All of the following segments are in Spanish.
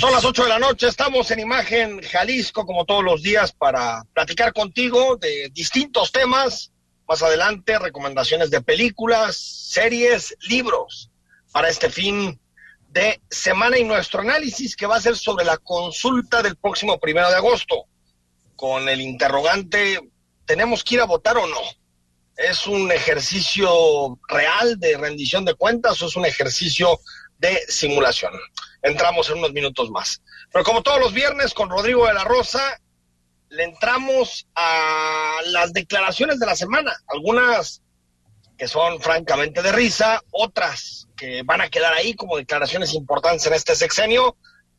Son las 8 de la noche, estamos en Imagen Jalisco como todos los días para platicar contigo de distintos temas. Más adelante, recomendaciones de películas, series, libros para este fin de semana y nuestro análisis que va a ser sobre la consulta del próximo primero de agosto con el interrogante, ¿tenemos que ir a votar o no? ¿Es un ejercicio real de rendición de cuentas o es un ejercicio de simulación? Entramos en unos minutos más. Pero como todos los viernes con Rodrigo de la Rosa, le entramos a las declaraciones de la semana, algunas que son francamente de risa, otras que van a quedar ahí como declaraciones importantes en este sexenio,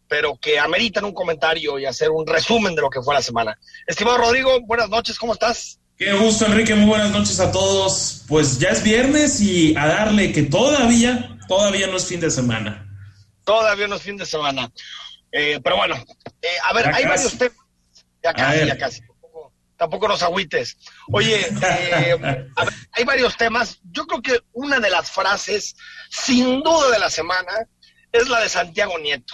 pero que ameritan un comentario y hacer un resumen de lo que fue la semana. Estimado Rodrigo, buenas noches, ¿cómo estás? Qué gusto, Enrique, muy buenas noches a todos. Pues ya es viernes y a darle que todavía, todavía no es fin de semana. Todavía no es fin de semana. Eh, pero bueno, eh, a ver, hay varios temas. Ya casi, ya casi. Tampoco, nos agüites. Oye, eh, hay varios temas. Yo creo que una de las frases, sin duda de la semana, es la de Santiago Nieto.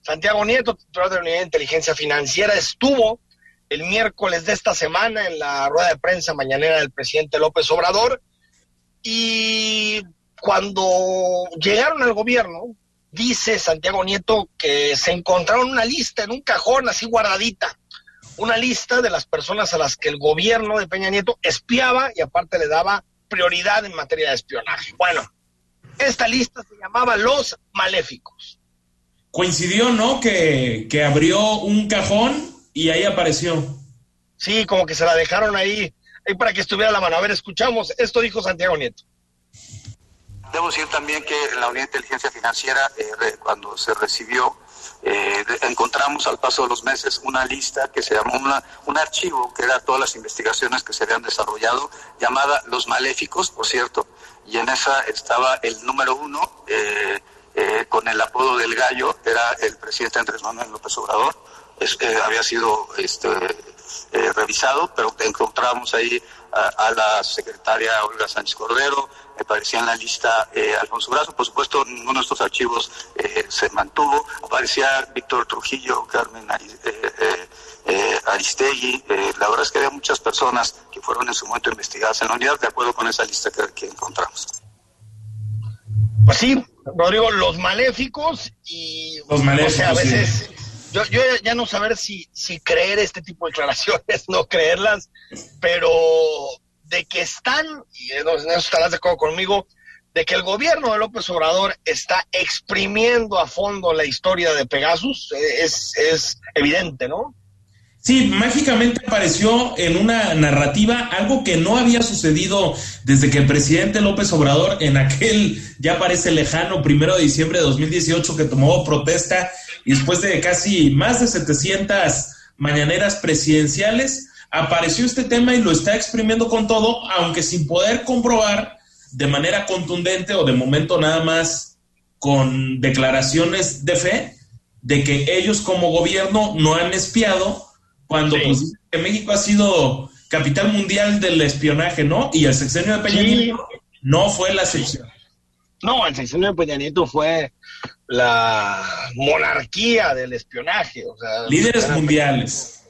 Santiago Nieto, titular de la Unidad de Inteligencia Financiera, estuvo el miércoles de esta semana en la rueda de prensa mañanera del presidente López Obrador y cuando llegaron al gobierno, dice Santiago Nieto que se encontraron una lista en un cajón así guardadita, una lista de las personas a las que el gobierno de Peña Nieto espiaba y aparte le daba prioridad en materia de espionaje. Bueno, esta lista se llamaba Los Maléficos. Coincidió, ¿no? Que, que abrió un cajón y ahí apareció. Sí, como que se la dejaron ahí, ahí para que estuviera la mano. A ver, escuchamos. Esto dijo Santiago Nieto. Debo decir también que en la Unidad de Inteligencia Financiera, eh, cuando se recibió, eh, encontramos al paso de los meses una lista que se llamó una, un archivo que era todas las investigaciones que se habían desarrollado, llamada Los Maléficos, por cierto, y en esa estaba el número uno, eh, con el apodo del gallo, era el presidente Andrés Manuel López Obrador, había sido este, revisado, pero encontramos ahí a, la secretaria Olga Sánchez Cordero, aparecía en la lista eh, Alfonso Brazo, por supuesto ninguno de estos archivos eh, se mantuvo, aparecía Víctor Trujillo, Carmen eh, Aristegui, la verdad es que había muchas personas que fueron en su momento investigadas en la unidad, de acuerdo con esa lista que, encontramos. Pues sí, Rodrigo, los maléficos y los maléficos, a veces yo, yo ya no saber si, si creer este tipo de declaraciones, no creerlas, pero de que están, y en eso estarás de acuerdo conmigo, de que el gobierno de López Obrador está exprimiendo a fondo la historia de Pegasus, eh, es, es evidente, ¿no? Sí, mágicamente apareció en una narrativa algo que no había sucedido desde que el presidente López Obrador en aquel ya parece lejano primero de diciembre de 2018 que tomó protesta y después de casi más de 700 mañaneras presidenciales apareció este tema y lo está exprimiendo con todo, aunque sin poder comprobar de manera contundente o de momento nada más con declaraciones de fe de que ellos como gobierno no han espiado cuando pues, que México ha sido capital mundial del espionaje, ¿no? Y el sexenio de Peña Nieto no fue la excepción. No, el sexenio de Peña Nieto fue la monarquía del espionaje. O sea, líderes mundiales.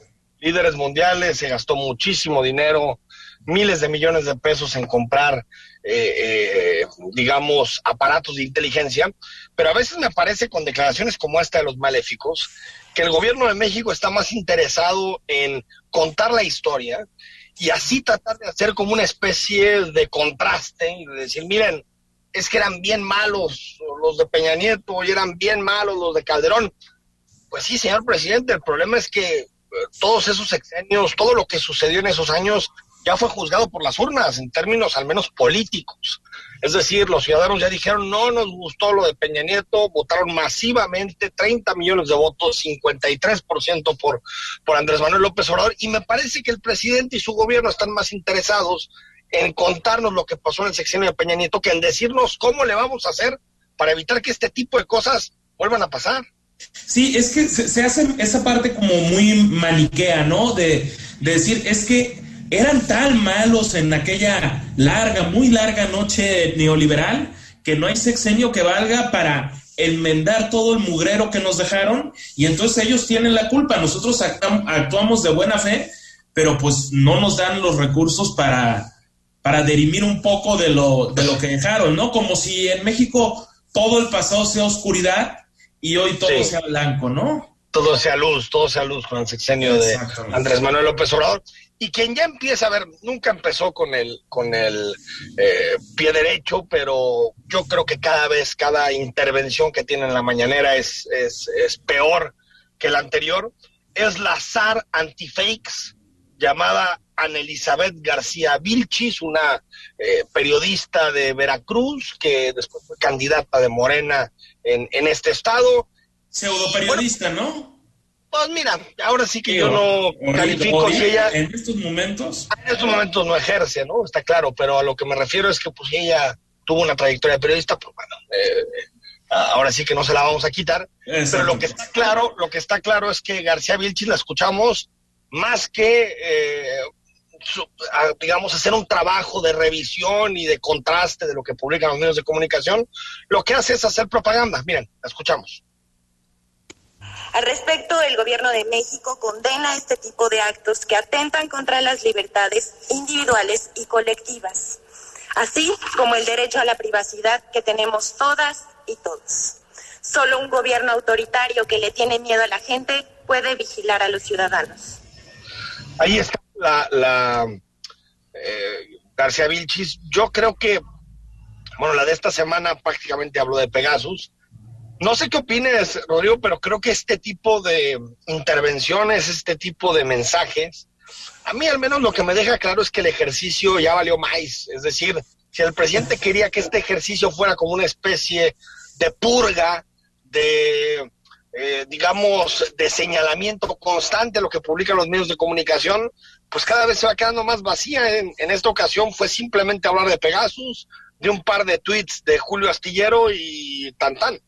Líderes mundiales, se gastó muchísimo dinero, miles de millones de pesos en comprar, eh, eh, digamos, aparatos de inteligencia, pero a veces me parece con declaraciones como esta de los maléficos, que el gobierno de México está más interesado en contar la historia y así tratar de hacer como una especie de contraste y de decir, miren, es que eran bien malos los de Peña Nieto y eran bien malos los de Calderón. Pues sí, señor presidente, el problema es que todos esos sexenios, todo lo que sucedió en esos años ya fue juzgado por las urnas en términos al menos políticos. Es decir, los ciudadanos ya dijeron, no nos gustó lo de Peña Nieto, votaron masivamente, 30 millones de votos, 53% por, por Andrés Manuel López Obrador, y me parece que el presidente y su gobierno están más interesados en contarnos lo que pasó en el sexenio de Peña Nieto que en decirnos cómo le vamos a hacer para evitar que este tipo de cosas vuelvan a pasar. Sí, es que se, hace esa parte como muy maniquea, ¿no? De, de decir, es que eran tan malos en aquella larga, muy larga noche neoliberal que no hay sexenio que valga para enmendar todo el mugrero que nos dejaron y entonces ellos tienen la culpa. Nosotros actuamos de buena fe, pero pues no nos dan los recursos para, para derimir un poco de lo, de lo que dejaron, ¿no? Como si en México todo el pasado sea oscuridad y hoy todo sea blanco, ¿no? Todo sea luz, todo sea luz con el sexenio de Andrés Manuel López Obrador. Y quien ya empieza a ver, nunca empezó con el, con el eh, pie derecho, pero yo creo que cada vez, cada intervención que tiene en la mañanera es, es, es peor que la anterior. Es la SAR Antifakes, llamada Ana Elizabeth García Vilchis, una eh, periodista de Veracruz, que después fue candidata de Morena en, en este estado. Pseudo periodista, ¿no? Pues mira, ahora sí que yo no califico si ella... En estos momentos... En estos momentos no ejerce, ¿no? Está claro, pero a lo que me refiero es que pues ella tuvo una trayectoria de periodista, pues bueno, eh, ahora sí que no se la vamos a quitar. Pero lo que está claro, lo que está claro es que García Vilchis la escuchamos más que eh, digamos, hacer un trabajo de revisión y de contraste de lo que publican los medios de comunicación, lo que hace es hacer propaganda. Miren, la escuchamos. Al respecto, el gobierno de México condena este tipo de actos que atentan contra las libertades individuales y colectivas, así como el derecho a la privacidad que tenemos todas y todos. Solo un gobierno autoritario que le tiene miedo a la gente puede vigilar a los ciudadanos. Ahí está la, la eh, García Vilchis, yo creo que, bueno, la de esta semana prácticamente habló de Pegasus. No sé qué opines, Rodrigo, pero creo que este tipo de intervenciones, este tipo de mensajes, a mí al menos lo que me deja claro es que el ejercicio ya valió más. Es decir, si el presidente quería que este ejercicio fuera como una especie de purga, de eh, digamos, de señalamiento constante lo que publican los medios de comunicación, pues cada vez se va quedando más vacía. En, esta ocasión fue simplemente hablar de Pegasus, de un par de tweets de Julio Astillero y tan tan.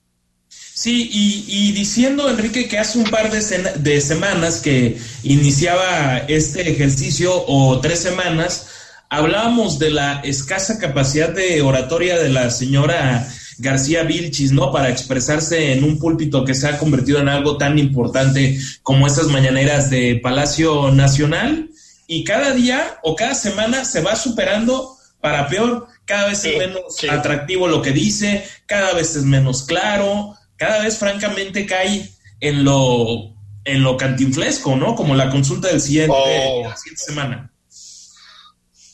Sí, y, diciendo, Enrique, que hace un par de, de semanas que iniciaba este ejercicio, o tres semanas, hablábamos de la escasa capacidad de oratoria de la señora García Vilchis, ¿no? Para expresarse en un púlpito que se ha convertido en algo tan importante como esas mañaneras de Palacio Nacional. Y cada día o cada semana se va superando para peor. Cada vez es menos atractivo lo que dice, cada vez es menos claro, cada vez francamente cae en lo en lo cantinflesco, ¿no? Como la consulta del siguiente, oh. la siguiente semana.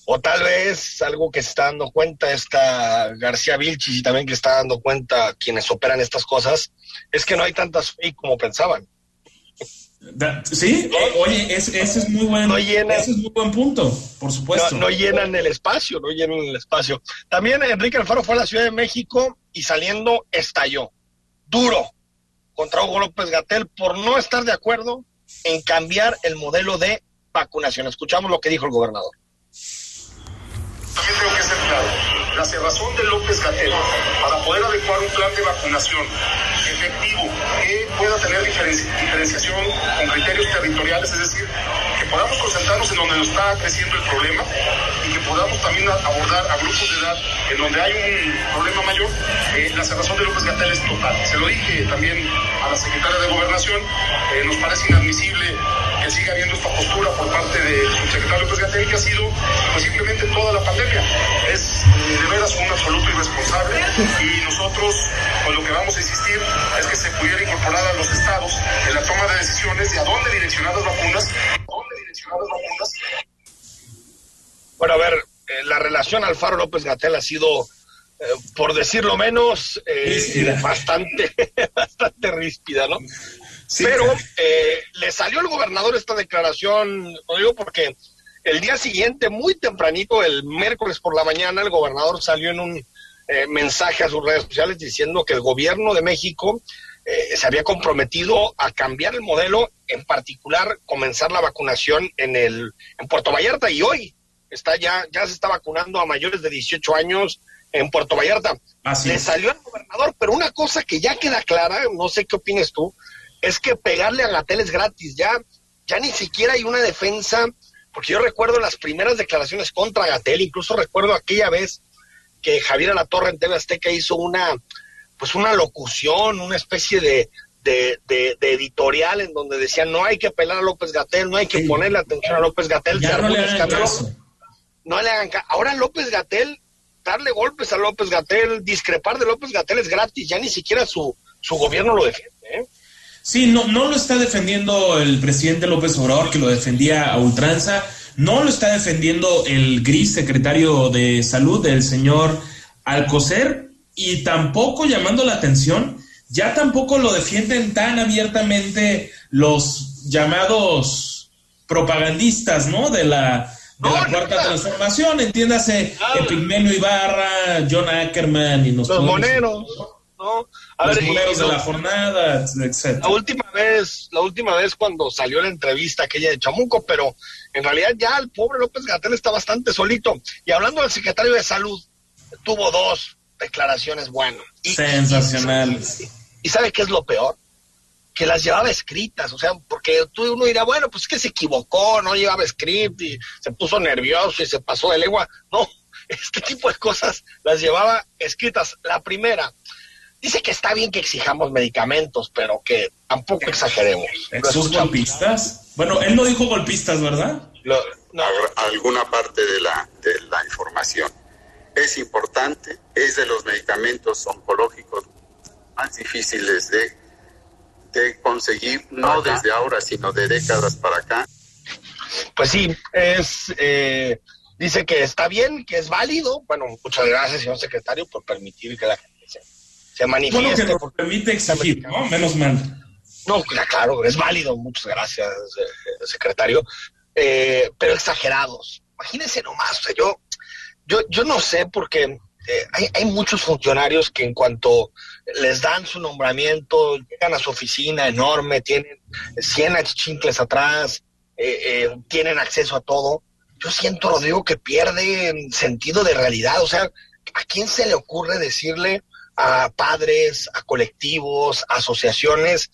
O tal vez algo que se está dando cuenta esta García Vilchis y también que está dando cuenta quienes operan estas cosas, es que no hay tantas fake como pensaban. Sí, oye, ese, es muy buen, ese es muy buen punto, por supuesto. No, llenan el espacio, no llenan el espacio. También Enrique Alfaro fue a la Ciudad de México y saliendo estalló, duro, contra Hugo López Gatel por no estar de acuerdo en cambiar el modelo de vacunación. Escuchamos lo que dijo el gobernador. También tengo que ser claro. La cerrazón de López Gatel para poder adecuar un plan de vacunación efectivo que pueda tener diferenciación con criterios territoriales, es decir, que podamos concentrarnos en donde nos está creciendo el problema y que podamos también abordar a grupos de edad en donde hay un problema mayor. Eh, la cerrazón de López Gatel es total. Se lo dije también a la secretaria de Gobernación, eh, nos parece inadmisible que siga habiendo esta postura por parte del subsecretario López Gatel, que ha sido pues, simplemente toda la pandemia. De veras un absoluto irresponsable y nosotros con lo que vamos a insistir es que se pudiera incorporar a los estados en la toma de decisiones de a dónde direccionar las vacunas, dónde direccionar las vacunas. Bueno, a ver, eh, la relación Alfaro López Gatel ha sido, eh, por decirlo menos, bastante, bastante ríspida, ¿no? Pero eh, le salió al gobernador esta declaración, lo digo porque el día siguiente, muy tempranito, el miércoles por la mañana, el gobernador salió en un eh, mensaje a sus redes sociales diciendo que el gobierno de México eh, se había comprometido a cambiar el modelo, en particular comenzar la vacunación en el en Puerto Vallarta. Y hoy está ya ya se está vacunando a mayores de 18 años en Puerto Vallarta. Así Le salió al gobernador, pero una cosa que ya queda clara, no sé qué opinas tú, es que pegarle a Gatel es gratis, ya ya ni siquiera hay una defensa, porque yo recuerdo las primeras declaraciones contra Gatel, incluso recuerdo aquella vez que Javier Alatorre en TV Azteca hizo una, pues una locución, una especie de, de, de- de editorial en donde decía no hay que pelar a López Gatel, no hay que Sí. ponerle atención a López Gatel, no le hagan caso. no le hagan ca- Ahora López Gatel, darle golpes a López Gatel, discrepar de López Gatel es gratis, ya ni siquiera su, su gobierno lo defiende. ¿eh? Sí, no, no lo está defendiendo el presidente López Obrador, que lo defendía a ultranza. No lo está defendiendo el gris secretario de salud, el señor Alcocer, y tampoco llamando la atención, ya tampoco lo defienden tan abiertamente los llamados propagandistas, ¿no? De la, de No, la cuarta transformación, entiéndase. Epigmenio Ibarra, John Ackerman y Los podemos- moneros, ¿no? A los ver, y- de la jornada, etcétera. La última vez, la última vez cuando salió la entrevista aquella de Chamuco, pero en realidad ya el pobre López Gatel está bastante solito. Y hablando del secretario de salud, tuvo dos declaraciones buenas. Y- Sensacionales. Y, y ¿sabe qué es lo peor? Que las llevaba escritas, o sea, porque tú uno dirá, bueno, pues es que se equivocó, no llevaba script y se puso nervioso y se pasó de lengua. No, este tipo de cosas las llevaba escritas. La primera, dice que está bien que exijamos medicamentos, pero que tampoco exageremos. ¿Sus golpistas? Bueno, él no dijo golpistas, ¿verdad? Lo- no, a- alguna parte de la, de la información. Es importante, es de los medicamentos oncológicos más difíciles de, de conseguir, no desde ahora, sino de décadas para acá. Pues sí, es eh, dice que está bien, que es válido. Bueno, muchas gracias, señor secretario, por permitir que la gente se, manifieste. que nos permite exigir, ¿no? Menos mal. No, cla- claro, es válido. Muchas gracias, eh, secretario. Eh, pero exagerados. Imagínense nomás. O sea, yo, yo, yo no sé porque eh, hay, hay muchos funcionarios que en cuanto les dan su nombramiento, llegan a su oficina enorme, tienen 100 achichincles atrás, eh, tienen acceso a todo. Yo siento, Rodrigo, que pierden sentido de realidad. O sea, ¿a quién se le ocurre decirle a padres, a colectivos, a asociaciones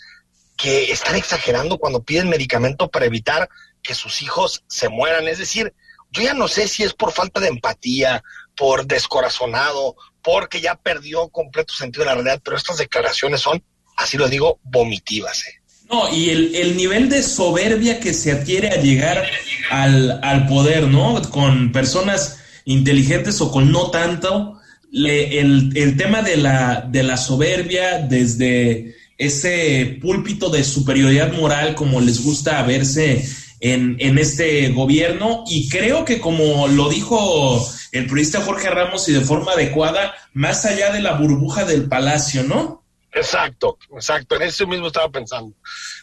que están exagerando cuando piden medicamento para evitar que sus hijos se mueran? Es decir, yo ya no sé si es por falta de empatía, por descorazonado, porque ya perdió completo sentido de la realidad, pero estas declaraciones son, así lo digo, vomitivas. ¿eh? No, y el, el nivel de soberbia que se adquiere a llegar al, al poder, ¿no? Con personas inteligentes o con no tanto, le- el, el tema de la, de la soberbia desde ese púlpito de superioridad moral como les gusta verse en, en este gobierno y creo que como lo dijo el periodista Jorge Ramos y de forma adecuada, más allá de la burbuja del palacio, ¿no? Exacto, exacto, en eso mismo estaba pensando.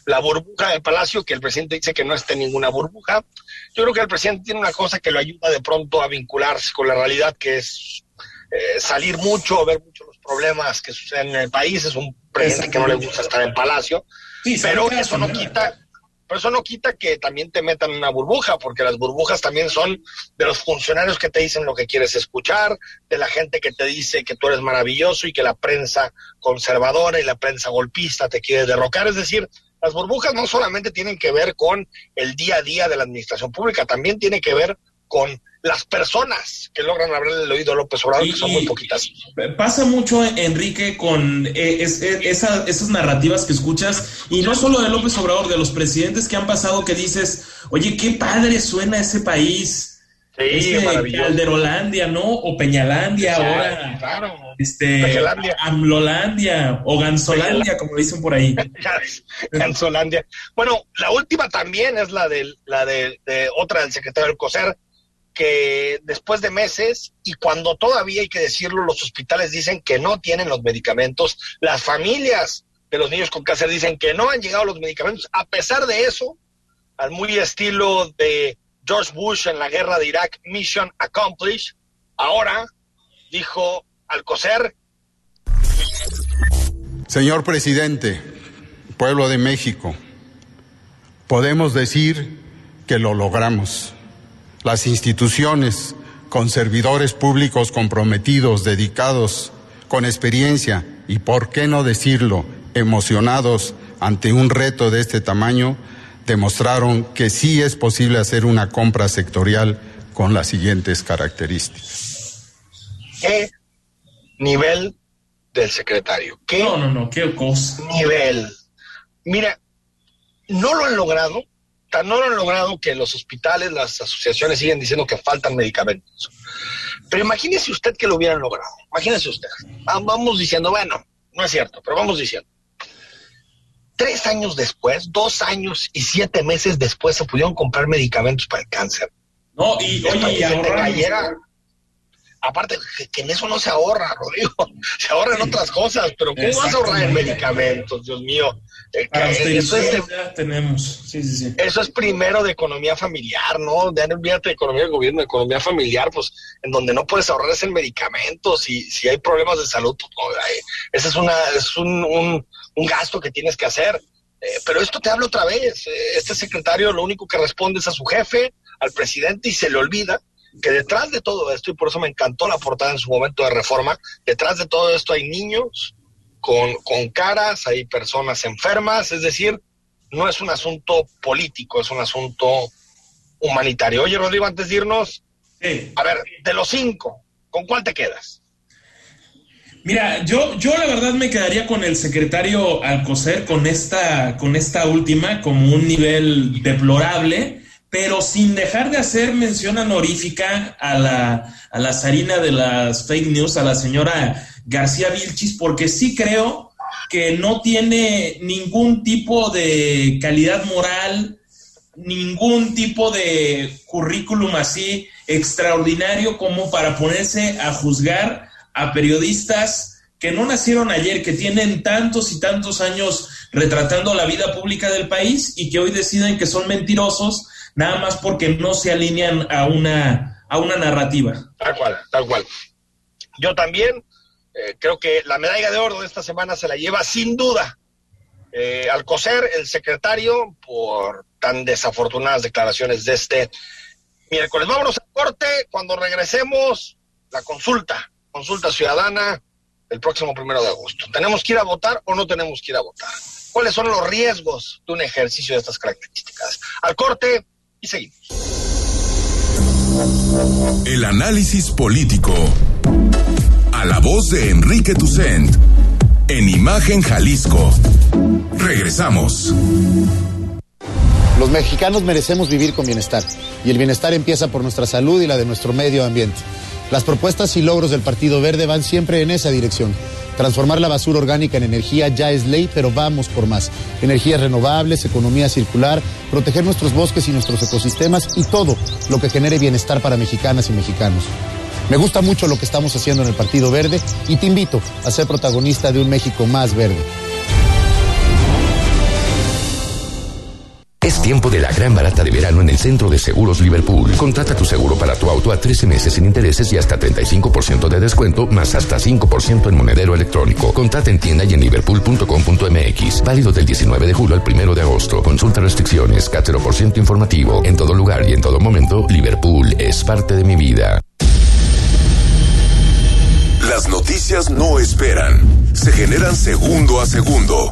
La burbuja del palacio, que el presidente dice que no está en ninguna burbuja. Yo creo que el presidente tiene una cosa que lo ayuda de pronto a vincularse con la realidad, que es eh, salir mucho, ver mucho los problemas que suceden en el país. Es un presidente que no le gusta estar en palacio. Sí, pero eso no quita pero eso no quita que también te metan en una burbuja, porque las burbujas también son de los funcionarios que te dicen lo que quieres escuchar, de la gente que te dice que tú eres maravilloso y que la prensa conservadora y la prensa golpista te quiere derrocar. Es decir, las burbujas no solamente tienen que ver con el día a día de la administración pública, también tiene que ver con las personas que logran hablarle el oído a López Obrador, Y- que son muy poquitas. Pasa mucho, Enrique, con eh, es- es- esa- esas narrativas que escuchas, y no solo de López Obrador, de los presidentes que han pasado que dices, oye, qué padre suena ese país. Sí, Este. Calderolandia, ¿no? O Peñalandia, ahora. Claro. Este. Amlolandia o Gansolandia, como dicen por ahí. Gansolandia. Bueno, la última también es la de la de, de otra del secretario del COSER, que después de meses y cuando todavía hay que decirlo, los hospitales dicen que no tienen los medicamentos, las familias de los niños con cáncer dicen que no han llegado los medicamentos. A pesar de eso, al muy estilo de George Bush en la guerra de Irak, Mission Accomplished, ahora dijo Alcocer. Señor presidente, pueblo de México, podemos decir que lo logramos. Las instituciones, con servidores públicos comprometidos, dedicados, con experiencia y, por qué no decirlo, emocionados ante un reto de este tamaño, demostraron que sí es posible hacer una compra sectorial con las siguientes características. ¿Qué nivel del secretario? ¿Qué no, no, no, qué cosa. Nivel. Mira, no lo han logrado, no lo han logrado que los hospitales, las asociaciones siguen diciendo que faltan medicamentos. Pero imagínese usted que lo hubieran logrado. Imagínese usted. Vamos diciendo, bueno, no es cierto, pero vamos diciendo Tres años después, dos años y siete meses después, se pudieron comprar medicamentos para el cáncer. No, y oye, y aparte que, en eso no se ahorra, Rodrigo, se ahorra en otras cosas, pero ¿cómo vas a ahorrar en medicamentos, Dios mío? Eh, eso, es tenemos. Sí, sí, sí. eso es primero de economía familiar, ¿no? De olvídate de economía de gobierno, de economía familiar, pues en donde no puedes ahorrar es en medicamentos y si hay problemas de salud, pues, ese es, una, es un, un, un gasto que tienes que hacer. Eh, pero esto te habla otra vez. Eh, este secretario lo único que responde es a su jefe, al presidente, y se le olvida que detrás de todo esto, y por eso me encantó la portada en su momento de reforma, detrás de todo esto hay niños con, con caras, hay personas enfermas, es decir, no es un asunto político, es un asunto humanitario. Oye, Rodrigo, antes de irnos, a ver, de los cinco, ¿con cuál te quedas? Mira, yo, yo la verdad me quedaría con el secretario Alcocer, con esta, con esta última, como un nivel deplorable, pero sin dejar de hacer mención honorífica a la, a la zarina de las fake news, a la señora García Vilchis, porque sí creo que no tiene ningún tipo de calidad moral, ningún tipo de currículum así extraordinario como para ponerse a juzgar a periodistas que no nacieron ayer, que tienen tantos y tantos años retratando la vida pública del país y que hoy deciden que son mentirosos nada más porque no se alinean a una, a una narrativa. Tal cual, tal cual. Yo también eh, creo que la medalla de oro de esta semana se la lleva sin duda eh, al coser el secretario por tan desafortunadas declaraciones de este miércoles. Vámonos al corte, cuando regresemos, la consulta consulta ciudadana el próximo primero de agosto. ¿Tenemos que ir a votar o no tenemos que ir a votar? ¿Cuáles son los riesgos de un ejercicio de estas características? Al corte y seguimos. El análisis político. A la voz de Enrique Tucent. En Imagen Jalisco. Regresamos. Los mexicanos merecemos vivir con bienestar. Y el bienestar empieza por nuestra salud y la de nuestro medio ambiente. Las propuestas y logros del Partido Verde van siempre en esa dirección. Transformar la basura orgánica en energía ya es ley, pero vamos por más. Energías renovables, economía circular, proteger nuestros bosques y nuestros ecosistemas y todo lo que genere bienestar para mexicanas y mexicanos. Me gusta mucho lo que estamos haciendo en el Partido Verde y te invito a ser protagonista de un México más verde. Es tiempo de la gran barata de verano en el centro de seguros Liverpool. Contrata tu seguro para tu auto a 13 meses sin intereses y hasta 35% de descuento, más hasta 5% en monedero electrónico. Contrata en tienda y en liverpool.com.mx. Válido del 19 de julio al 1 de agosto. Consulta restricciones, por ciento informativo. En todo lugar y en todo momento, Liverpool es parte de mi vida. Las noticias no esperan. Se generan segundo a segundo.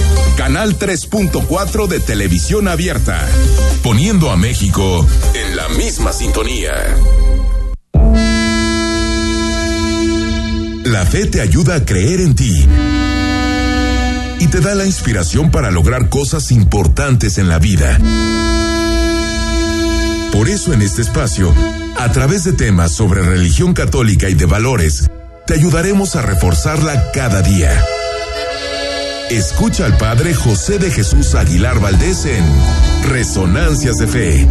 Canal 3.4 de televisión abierta, poniendo a México en la misma sintonía. La fe te ayuda a creer en ti y te da la inspiración para lograr cosas importantes en la vida. Por eso en este espacio, a través de temas sobre religión católica y de valores, te ayudaremos a reforzarla cada día. Escucha al Padre José de Jesús Aguilar Valdés en Resonancias de Fe.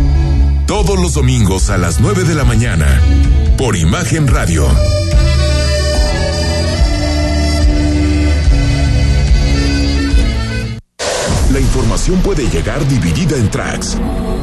Todos los domingos a las 9 de la mañana. Por Imagen Radio. La información puede llegar dividida en tracks.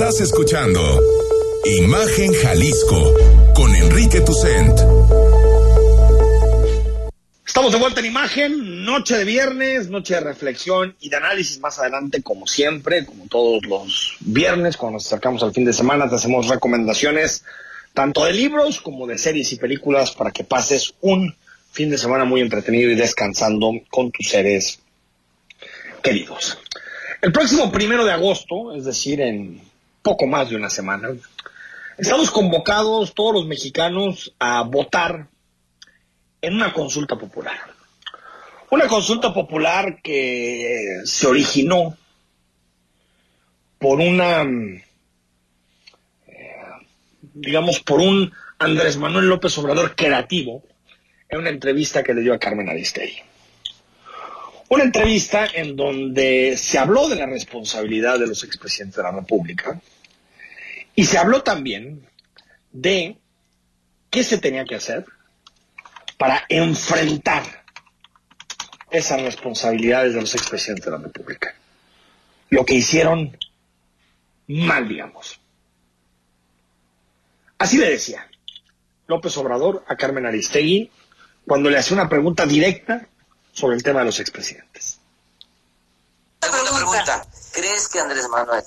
Estás escuchando Imagen Jalisco con Enrique Tucent. Estamos de vuelta en imagen, noche de viernes, noche de reflexión y de análisis más adelante, como siempre, como todos los viernes, cuando nos acercamos al fin de semana, te hacemos recomendaciones tanto de libros como de series y películas para que pases un fin de semana muy entretenido y descansando con tus seres queridos. El próximo primero de agosto, es decir, en poco más de una semana, estamos convocados todos los mexicanos a votar en una consulta popular. Una consulta popular que se originó por una, eh, digamos, por un Andrés Manuel López Obrador creativo en una entrevista que le dio a Carmen Aristegui. Una entrevista en donde se habló de la responsabilidad de los expresidentes de la República y se habló también de qué se tenía que hacer para enfrentar esas responsabilidades de los expresidentes de la República. Lo que hicieron mal, digamos. Así le decía López Obrador a Carmen Aristegui cuando le hacía una pregunta directa sobre el tema de los expresidentes. Segunda pregunta. ¿Crees que Andrés Manuel,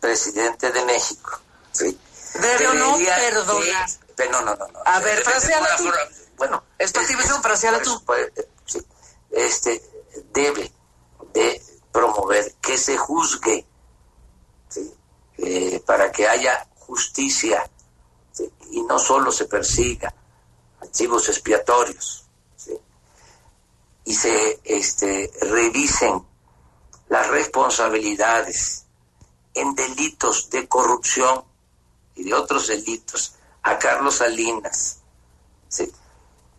presidente de México, ¿sí? Pero no debería perdona. de- pero no, no, no, no. A ver, fraseala tú. Bueno, Es tu fraseala tú. pues, eh, sí. Este, debe de promover que se juzgue, ¿sí? Eh, para que haya justicia, ¿sí? y no solo se persiga archivos expiatorios, ¿sí? y se este, revisen las responsabilidades en delitos de corrupción y de otros delitos a Carlos Salinas,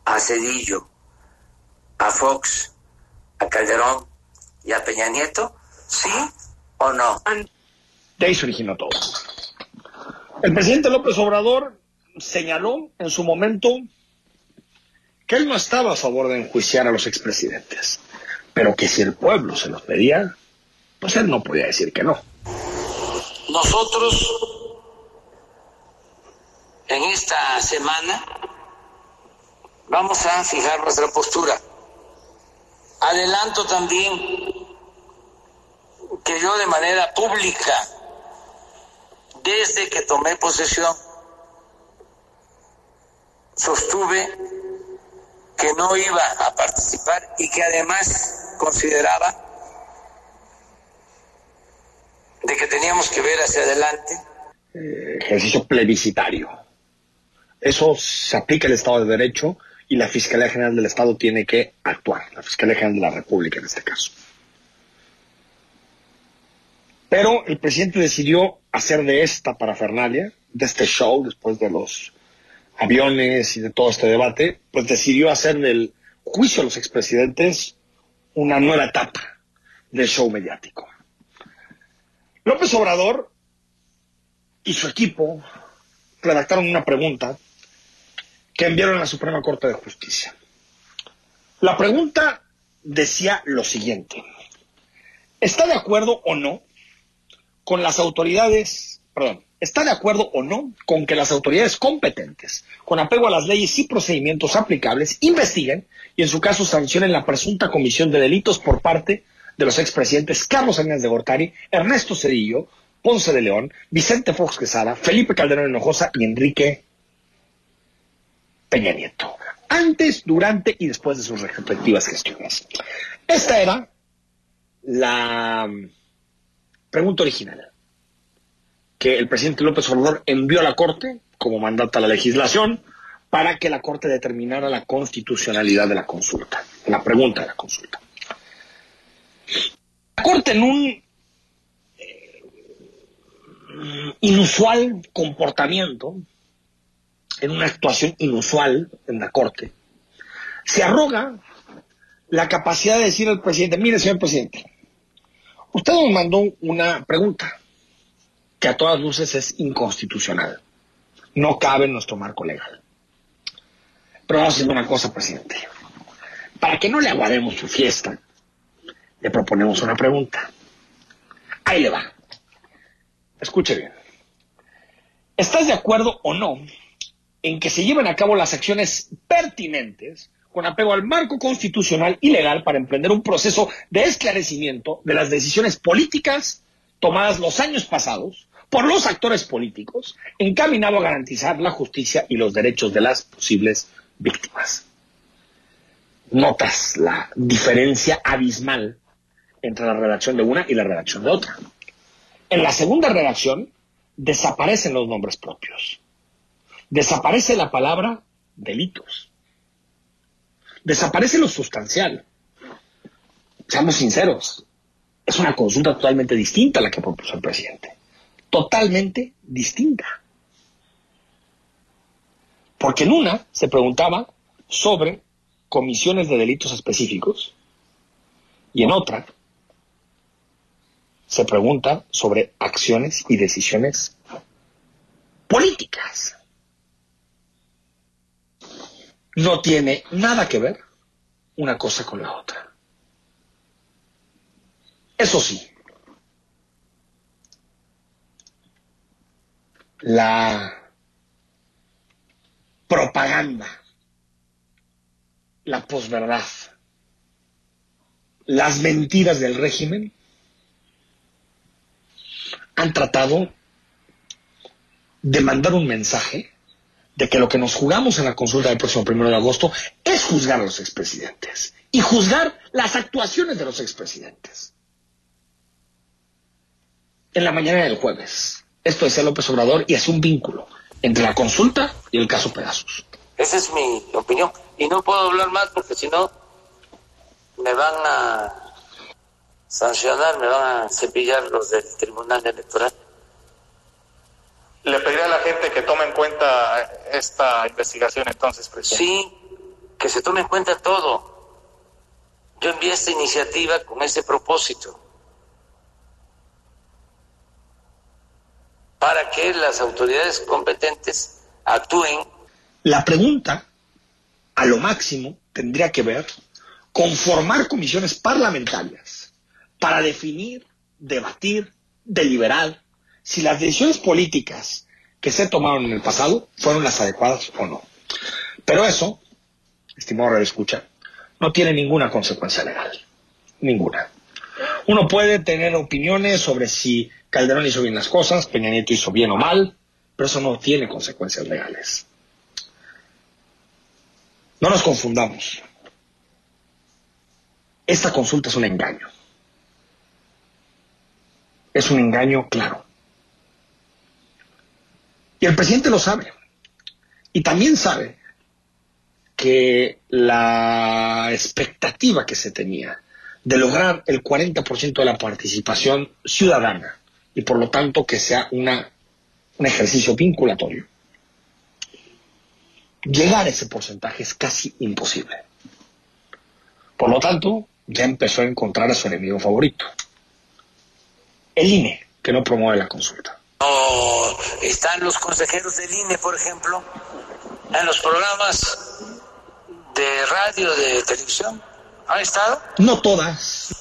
a Cedillo, a Fox, a Calderón y a Peña Nieto, ¿sí o no? De ahí se originó todo. El presidente López Obrador señaló en su momento que él no estaba a favor de enjuiciar a los expresidentes, pero que si el pueblo se los pedía, pues él no podía decir que no. Nosotros en esta semana vamos a fijar nuestra postura. Adelanto también que yo de manera pública, desde que tomé posesión, sostuve que no iba a participar y que además consideraba de que teníamos que ver hacia adelante. Ejercicio plebiscitario. Eso se aplica al Estado de Derecho y la Fiscalía General del Estado tiene que actuar, la Fiscalía General de la República en este caso. Pero el presidente decidió hacer de esta parafernalia, de este show, después de los aviones y de todo este debate, pues decidió hacer del juicio a los expresidentes una nueva etapa del show mediático. López Obrador y su equipo redactaron una pregunta que enviaron a la Suprema Corte de Justicia. La pregunta decía lo siguiente. ¿Está de acuerdo o no con las autoridades, perdón, está de acuerdo o no con que las autoridades competentes, con apego a las leyes y procedimientos aplicables, investiguen y en su caso sancionen la presunta comisión de delitos por parte de los expresidentes Carlos Salinas de Gortari, Ernesto Cedillo, Ponce de León, Vicente Fox Quesada, Felipe Calderón Hinojosa y Enrique Peña Nieto, antes, durante y después de sus respectivas gestiones. Esta era la pregunta original que el presidente López Obrador envió a la Corte como mandata a la legislación para que la Corte determinara la constitucionalidad de la consulta, la pregunta de la consulta. La Corte en un eh, inusual comportamiento, en una actuación inusual en la Corte, se arroga la capacidad de decir al presidente, mire señor presidente, usted nos mandó una pregunta que a todas luces es inconstitucional, no cabe en nuestro marco legal. Pero vamos a hacer una cosa, presidente. Para que no le aguademos su fiesta, le proponemos una pregunta. Ahí le va. Escuche bien. ¿Estás de acuerdo o no en que se lleven a cabo las acciones pertinentes con apego al marco constitucional y legal para emprender un proceso de esclarecimiento de las decisiones políticas tomadas los años pasados por los actores políticos encaminado a garantizar la justicia y los derechos de las posibles víctimas. Notas la diferencia abismal entre la redacción de una y la redacción de otra. En la segunda redacción desaparecen los nombres propios. Desaparece la palabra delitos. Desaparece lo sustancial. Seamos sinceros, es una consulta totalmente distinta a la que propuso el presidente. Totalmente distinta. Porque en una se preguntaba sobre comisiones de delitos específicos y en otra se pregunta sobre acciones y decisiones políticas. No tiene nada que ver una cosa con la otra. Eso sí, la propaganda, la posverdad, las mentiras del régimen han tratado de mandar un mensaje de que lo que nos jugamos en la consulta del próximo primero de agosto es juzgar a los expresidentes y juzgar las actuaciones de los expresidentes. En la mañana del jueves, esto decía López Obrador y hace un vínculo entre la consulta y el caso Pegasus. Esa es mi opinión. Y no puedo hablar más porque si no me van a sancionar, me van a cepillar los del Tribunal Electoral. Le pediré a la gente que tome en cuenta esta investigación entonces, presidente. Sí, que se tome en cuenta todo. Yo envié esta iniciativa con ese propósito. Para que las autoridades competentes actúen. La pregunta, a lo máximo, tendría que ver con formar comisiones parlamentarias para definir, debatir, deliberar si las decisiones políticas que se tomaron en el pasado fueron las adecuadas o no. Pero eso, estimado Radio Escucha, no tiene ninguna consecuencia legal. Ninguna. Uno puede tener opiniones sobre si Calderón hizo bien las cosas, Peña Nieto hizo bien o mal, pero eso no tiene consecuencias legales. No nos confundamos. Esta consulta es un engaño. Es un engaño claro. Y el presidente lo sabe. Y también sabe que la expectativa que se tenía de lograr el 40% de la participación ciudadana y por lo tanto que sea una, un ejercicio vinculatorio, llegar a ese porcentaje es casi imposible. Por lo tanto, ya empezó a encontrar a su enemigo favorito, el INE, que no promueve la consulta. No están los consejeros del INE, por ejemplo, en los programas de radio, de televisión. ¿Han estado? No todas.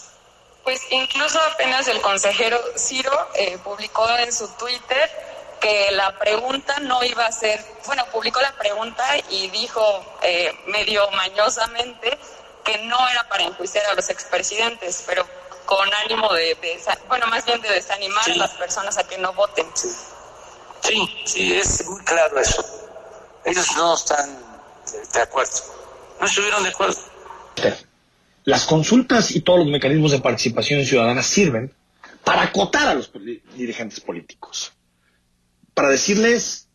Pues incluso apenas el consejero Ciro eh, publicó en su Twitter que la pregunta no iba a ser, bueno, publicó la pregunta y dijo eh, medio mañosamente que no era para enjuiciar a los expresidentes, pero con ánimo de, bueno, más bien de desanimar a las personas a que no voten. Sí. sí, es muy claro eso. Ellos no están de acuerdo, no estuvieron de acuerdo. Las consultas y todos los mecanismos de participación ciudadana sirven para acotar a los dirigentes políticos, para decirles,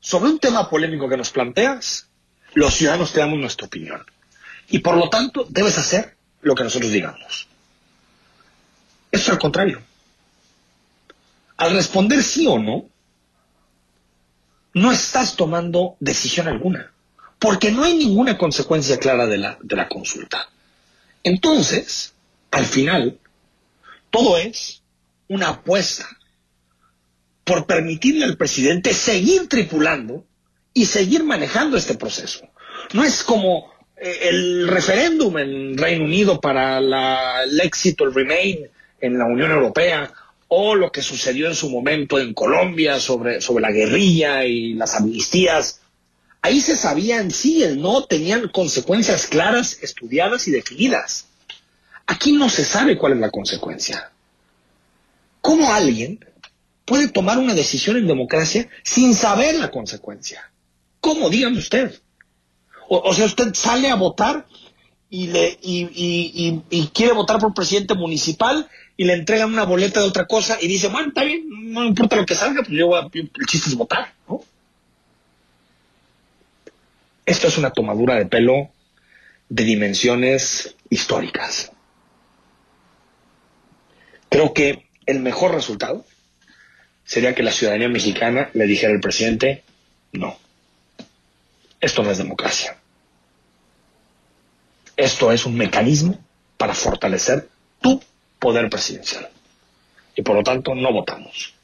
sobre un tema polémico que nos planteas, los ciudadanos te damos nuestra opinión. Y por lo tanto, debes hacer lo que nosotros digamos. Esto es al contrario. Al responder sí o no, no estás tomando decisión alguna, porque no hay ninguna consecuencia clara de la, de la consulta. Entonces, al final, todo es una apuesta por permitirle al presidente seguir tripulando y seguir manejando este proceso. No es como el referéndum en Reino Unido para el éxito, el remain en la Unión Europea, o lo que sucedió en su momento en Colombia sobre, sobre la guerrilla y las amnistías. Ahí se sabían sí, el no tenían consecuencias claras, estudiadas y definidas. Aquí no se sabe cuál es la consecuencia. ¿Cómo alguien puede tomar una decisión en democracia sin saber la consecuencia? ¿Cómo? Dígame usted. O, sea, usted sale a votar y, quiere votar por presidente municipal y le entregan una boleta de otra cosa y dice, bueno, está bien, no importa lo que salga, pues yo, el chiste es votar, ¿no? Esto es una tomadura de pelo de dimensiones históricas. Creo que el mejor resultado sería que la ciudadanía mexicana le dijera al presidente, no, esto no es democracia. Esto es un mecanismo para fortalecer tu poder presidencial. Y por lo tanto no votamos.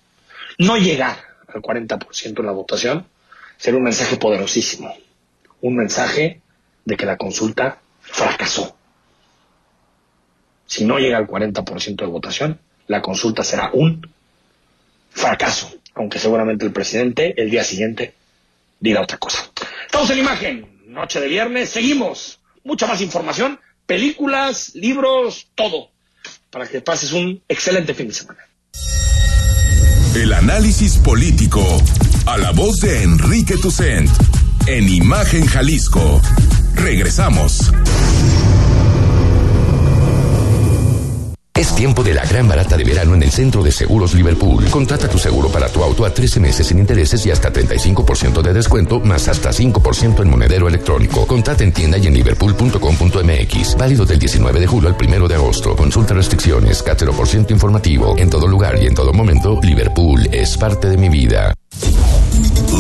No llegar al 40% en la votación sería un mensaje poderosísimo. Un mensaje de que la consulta fracasó. Si no llega al 40% de votación, la consulta será un fracaso, aunque seguramente el presidente el día siguiente diga otra cosa. Estamos en imagen, noche de viernes, seguimos. Mucha más información, películas, libros, todo, para que pases un excelente fin de semana. El análisis político, a la voz de Enrique Tucent, en Imagen Jalisco. Regresamos. Es tiempo de la gran barata de verano en el Centro de Seguros Liverpool. Contrata tu seguro para tu auto a 13 meses sin intereses y hasta 35% de descuento, más hasta 5% en monedero electrónico. Contrata en tienda y en liverpool.com.mx. Válido del 19 de julio al 1 de agosto. Consulta restricciones, ciento informativo. En todo lugar y en todo momento, Liverpool es parte de mi vida.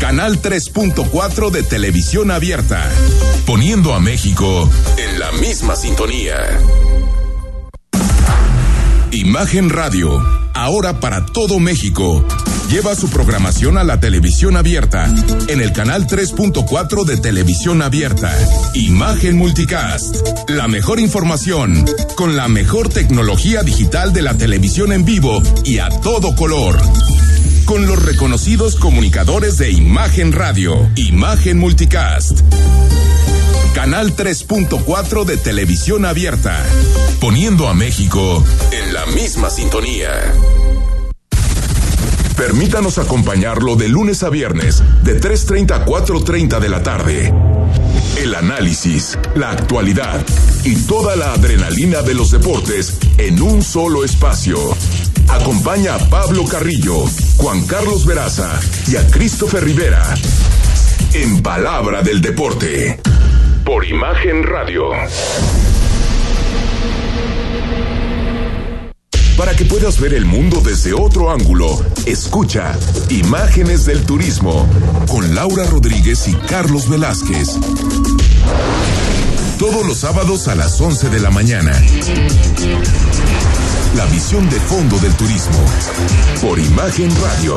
Canal 3.4 de televisión abierta, poniendo a México en la misma sintonía. Imagen Radio, ahora para todo México. Lleva su programación a la televisión abierta en el canal 3.4 de televisión abierta. Imagen Multicast. La mejor información con la mejor tecnología digital de la televisión en vivo y a todo color con los reconocidos comunicadores de Imagen Radio, Imagen Multicast. Canal 3.4 de televisión abierta, poniendo a México en la misma sintonía. Permítanos acompañarlo de lunes a viernes, de 3.30 a 4.30 de la tarde. El análisis, la actualidad y toda la adrenalina de los deportes en un solo espacio. Acompaña a Pablo Carrillo, Juan Carlos Veraza y a Christopher Rivera. En Palabra del Deporte. Por Imagen Radio. Para que puedas ver el mundo desde otro ángulo, escucha Imágenes del Turismo con Laura Rodríguez y Carlos Velázquez. Todos los sábados a las 11 de la mañana. La visión de fondo del turismo. Por Imagen Radio.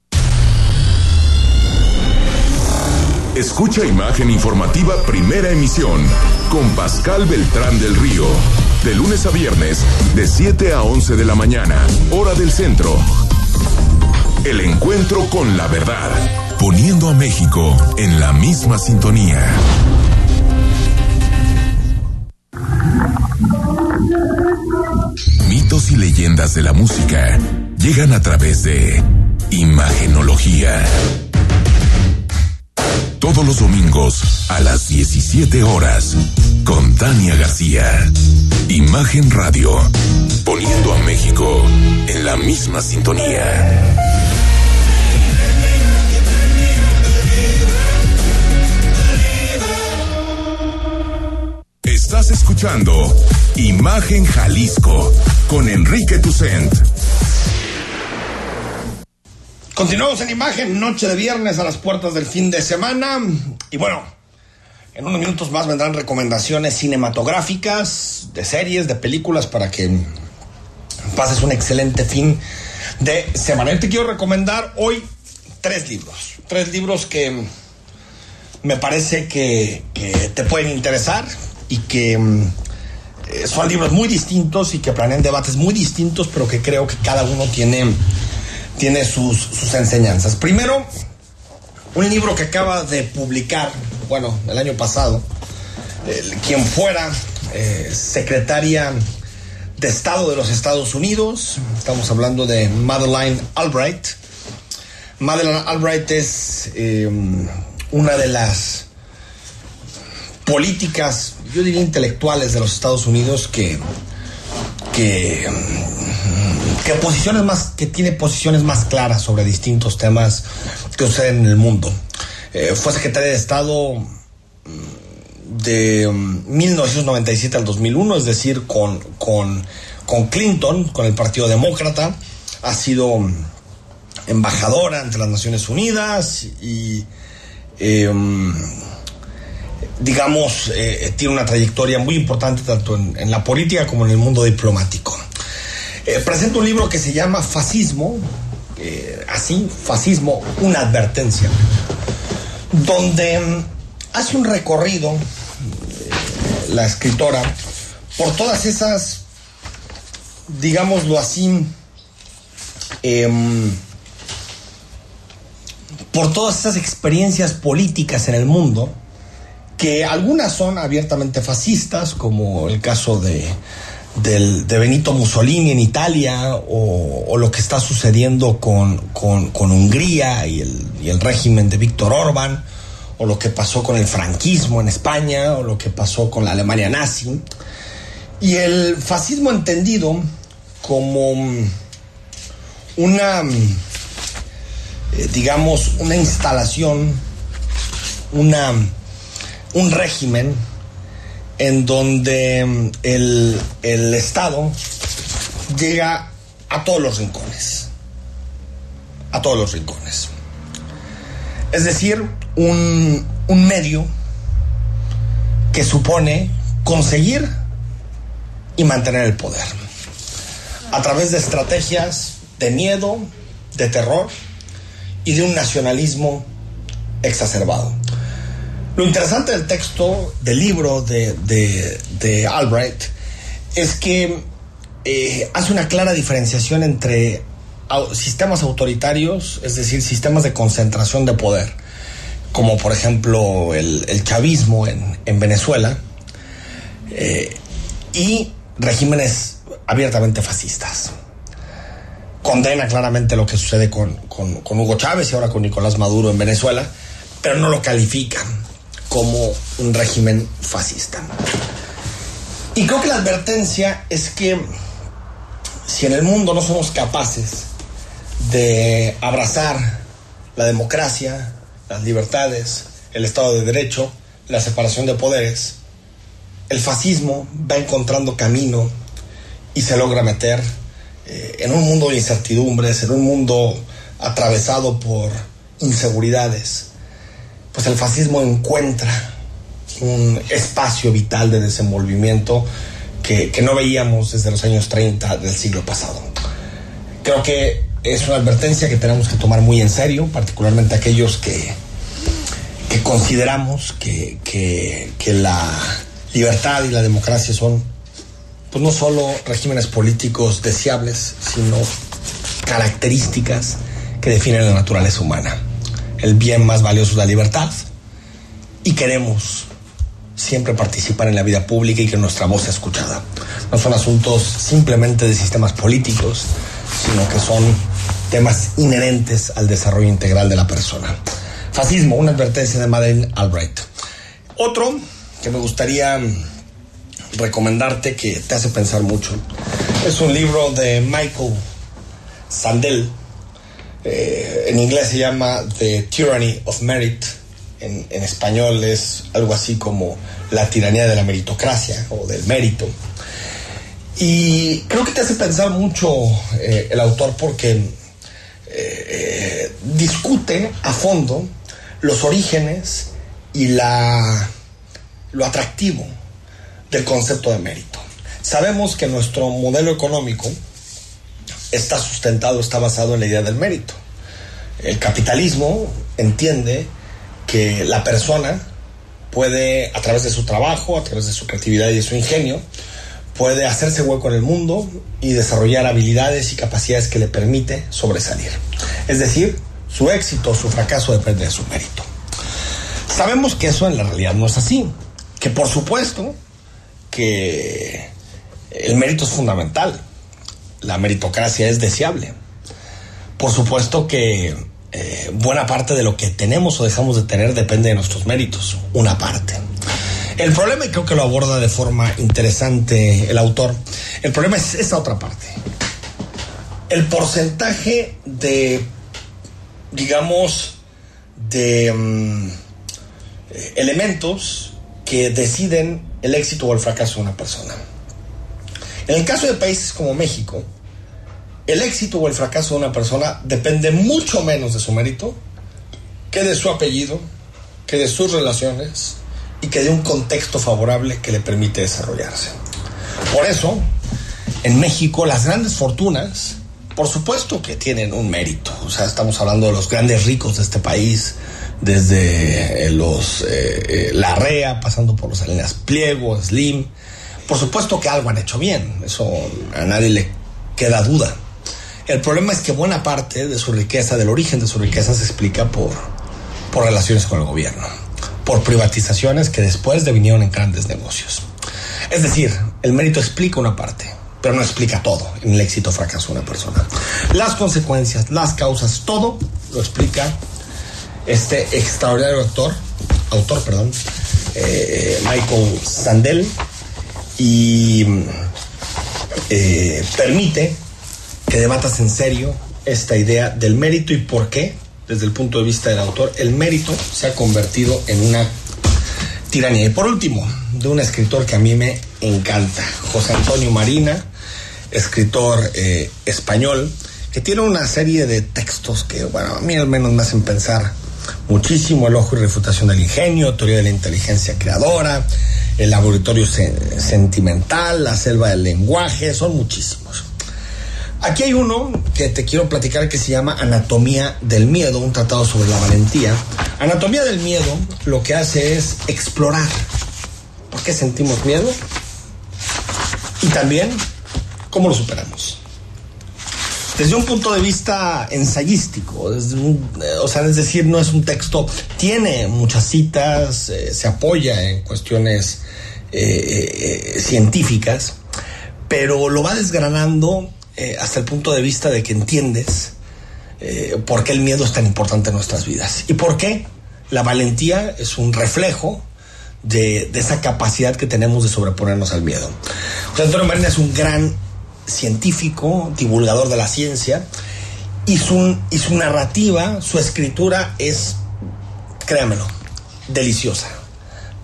Escucha Imagen Informativa Primera Emisión con Pascal Beltrán del Río. De lunes a viernes, de 7 a 11 de la mañana, hora del centro. El encuentro con la verdad, poniendo a México en la misma sintonía. Mitos y leyendas de la música llegan a través de Imagenología. Todos los domingos a las 17 horas con Tania García. Imagen Radio, poniendo a México en la misma sintonía. Estás escuchando Imagen Jalisco con Enrique Tucent. Continuamos en imagen, noche de viernes a las puertas del fin de semana. Y bueno, en unos minutos más vendrán recomendaciones cinematográficas, de series, de películas, para que pases un excelente fin de semana. Yo te quiero recomendar hoy tres libros. Tres libros que me parece que, te pueden interesar y que eh, son libros muy distintos y que planean debates muy distintos, pero que creo que cada uno tiene tiene sus, sus, enseñanzas. Primero, un libro que acaba de publicar, bueno, el año pasado, quien fuera eh, secretaria de Estado de los Estados Unidos, estamos hablando de Madeleine Albright. Madeleine Albright es eh, una de las políticas, yo diría intelectuales de los Estados Unidos que, que que posiciones más que tiene posiciones más claras sobre distintos temas que suceden en el mundo. Eh, fue secretaria de Estado de 1997 al 2001 es decir con, con, con Clinton con el Partido Demócrata. Ha sido embajadora ante las Naciones Unidas y eh, digamos eh, tiene una trayectoria muy importante tanto en, la política como en el mundo diplomático eh, presenta un libro que se llama Fascismo, eh, así, Fascismo, una advertencia. donde mm, hace un recorrido la escritora por todas esas, digámoslo así, em, por todas esas experiencias políticas en el mundo, que algunas son abiertamente fascistas, como el caso de, Benito Mussolini en Italia, o, lo que está sucediendo con, Hungría y el, régimen de Víctor Orbán, o lo que pasó con el franquismo en España, o lo que pasó con la Alemania nazi. Y el fascismo entendido como mm, una, mm, eh, digamos, una instalación, una, un régimen en donde mm, el, el Estado llega a todos los rincones. A todos los rincones. Es decir, un, un medio que supone conseguir y mantener el poder. A través de estrategias de miedo, de terror y de un nacionalismo exacerbado. Lo interesante del texto, del libro de, de- Albright, es que eh, hace una clara diferenciación entre sistemas autoritarios, es decir, sistemas de concentración de poder, como por ejemplo el, el chavismo en, en Venezuela, eh, y regímenes abiertamente fascistas. Condena claramente lo que sucede con, con- con Hugo Chávez y ahora con Nicolás Maduro en Venezuela, pero no lo califica como un régimen fascista. Y creo que la advertencia es que si en el mundo no somos capaces de abrazar la democracia, las libertades, el Estado de Derecho, la separación de poderes, el fascismo va encontrando camino y se logra meter eh, en un mundo de incertidumbres, en un mundo atravesado por inseguridades, pues el fascismo encuentra un espacio vital de desenvolvimiento que, no veíamos desde los años 30 del siglo pasado. Creo que es una advertencia que tenemos que tomar muy en serio, particularmente aquellos que, que consideramos que, que- que la libertad y la democracia son pues no solo regímenes políticos deseables, sino características que definen la naturaleza humana. El bien más valioso es la libertad y queremos siempre participar en la vida pública y que nuestra voz sea escuchada. No son asuntos simplemente de sistemas políticos, sino que son temas inherentes al desarrollo integral de la persona. Fascismo, una advertencia de Madeleine Albright. Otro que me gustaría recomendarte que te hace pensar mucho es un libro de Michael Sandel. Eh, en inglés se llama The Tyranny of Merit. En, español es algo así como la tiranía de la meritocracia o del mérito. Y creo que te hace pensar mucho eh, el autor porque eh, discute a fondo los orígenes y la, lo atractivo del concepto de mérito. Sabemos que nuestro modelo económico está sustentado, está basado en la idea del mérito. El capitalismo entiende que la persona puede, a través de su trabajo, a través de su creatividad y de su ingenio, puede hacerse hueco en el mundo y desarrollar habilidades y capacidades que le permite sobresalir. Es decir, su éxito o su fracaso depende de su mérito. Sabemos que eso en la realidad no es así, que por supuesto que el mérito es fundamental, la meritocracia es deseable. Por supuesto que eh, buena parte de lo que tenemos o dejamos de tener depende de nuestros méritos, una parte. El problema, y creo que lo aborda de forma interesante el autor, el problema es esa otra parte. El porcentaje de, digamos, de mm, eh, elementos que deciden el éxito o el fracaso de una persona. En el caso de países como México, el éxito o el fracaso de una persona depende mucho menos de su mérito que de su apellido, que de sus relaciones y que de un contexto favorable que le permite desarrollarse. Por eso, en México las grandes fortunas, por supuesto que tienen un mérito. O sea, estamos hablando de los grandes ricos de este país, desde los eh, la REA, pasando por los Salinas Pliego, Slim. Por supuesto que algo han hecho bien, eso a nadie le queda duda. El problema es que buena parte de su riqueza, del origen de su riqueza, se explica por, por relaciones con el gobierno, por privatizaciones que después devinieron en grandes negocios. Es decir, el mérito explica una parte, pero no explica todo en el éxito o fracaso de una persona. Las consecuencias, las causas, todo lo explica este extraordinario actor, autor, perdón, eh, Michael Sandel, y eh, permite que debatas en serio esta idea del mérito y por qué, desde el punto de vista del autor, el mérito se ha convertido en una tiranía. Y por último, de un escritor que a mí me encanta, José Antonio Marina, escritor eh, español, que tiene una serie de textos que, bueno, a mí al menos me hacen pensar muchísimo, el ojo y refutación del ingenio, teoría de la inteligencia creadora, el laboratorio sentimental, la selva del lenguaje, son muchísimos. Aquí hay uno que te quiero platicar que se llama Anatomía del Miedo, un tratado sobre la valentía. Anatomía del Miedo lo que hace es explorar por qué sentimos miedo y también cómo lo superamos desde un punto de vista ensayístico, eh, o sea, es decir, no es un texto, tiene muchas citas, eh, se apoya en cuestiones eh, científicas, pero lo va desgranando hasta el punto de vista de que entiendes por qué el miedo es tan importante en nuestras vidas y por qué la valentía es un reflejo de, esa capacidad que tenemos de sobreponernos al miedo. José Antonio Marina es un gran científico, divulgador de la ciencia, y su, su narrativa, su escritura es, créamelo, deliciosa.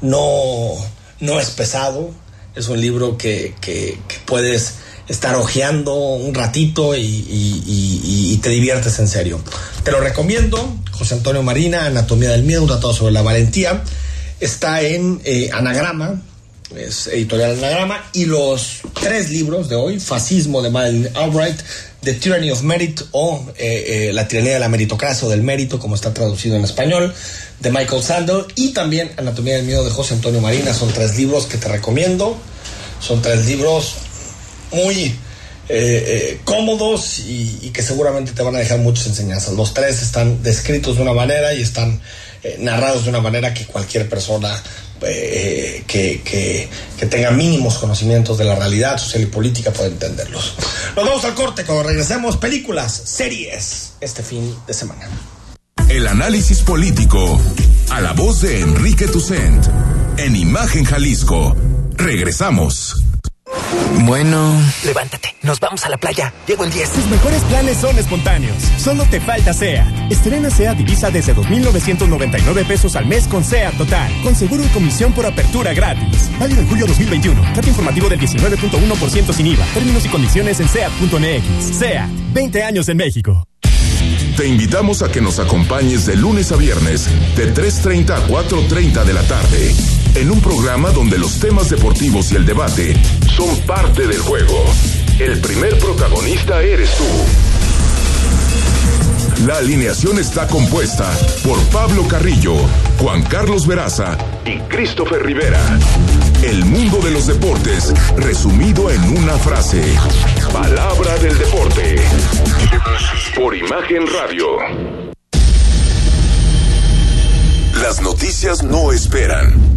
No, no es pesado, es un libro que, puedes estar hojeando un ratito y, te diviertes en serio. Te lo recomiendo, José Antonio Marina, Anatomía del Miedo, un tratado sobre la valentía. Está en eh, Anagrama, es editorial Anagrama, y los tres libros de hoy, Fascismo de Madeleine Albright, The Tyranny of Merit o eh, eh, La tiranía de la meritocracia o del mérito, como está traducido en español, de Michael Sandel, y también Anatomía del Miedo de José Antonio Marina. Son tres libros que te recomiendo, son tres libros muy eh, cómodos y, y, que seguramente te van a dejar muchas enseñanzas. Los tres están descritos de una manera y están narrados de una manera que cualquier persona eh, que, que, que, tenga mínimos conocimientos de la realidad social y política puede entenderlos. Nos vamos al corte cuando regresemos. Películas, series, este fin de semana. El análisis político a la voz de Enrique Tucent en Imagen Jalisco. Regresamos. Bueno. Levántate, nos vamos a la playa. Llego en 10. Tus mejores planes son espontáneos. Solo te falta SEA. Estrena SEA Divisa desde 2.999 pesos al mes con SEA Total. Con seguro y comisión por apertura gratis. Válido en julio 2021. Trato informativo del 19.1% sin IVA. Términos y condiciones en SEA.mx. SEA. 20 años en México. Te invitamos a que nos acompañes de lunes a viernes, de 3.30 a 4.30 de la tarde, en un programa donde los temas deportivos y el debate son parte del juego. El primer protagonista eres tú. La alineación está compuesta por Pablo Carrillo, Juan Carlos Veraza y Christopher Rivera. El mundo de los deportes, resumido en una frase. Palabra del deporte. Por Imagen Radio. Las noticias no esperan,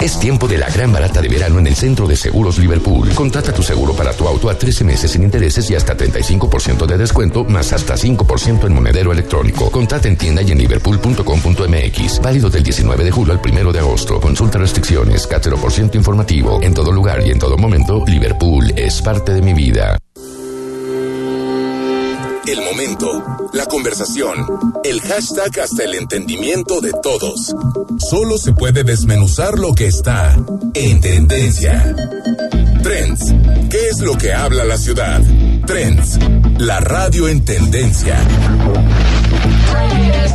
Es tiempo de la gran barata de verano en el Centro de Seguros Liverpool. Contrata tu seguro para tu auto a 13 meses sin intereses y hasta 35% de descuento, más hasta 5% en monedero electrónico. Contrata en tienda y en liverpool.com.mx. Válido del 19 de julio al 1 de agosto. Consulta restricciones, por ciento informativo. En todo lugar y en todo momento, Liverpool es parte de mi vida. El momento, la conversación, el hashtag hasta el entendimiento de todos. Solo se puede desmenuzar lo que está en tendencia. Trends. ¿Qué es lo que habla la ciudad? Trends. La radio en tendencia.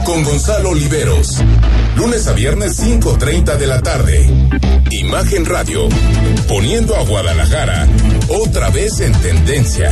Con Gonzalo Oliveros. Lunes a viernes 5.30 de la tarde. Imagen Radio. Poniendo a Guadalajara otra vez en tendencia.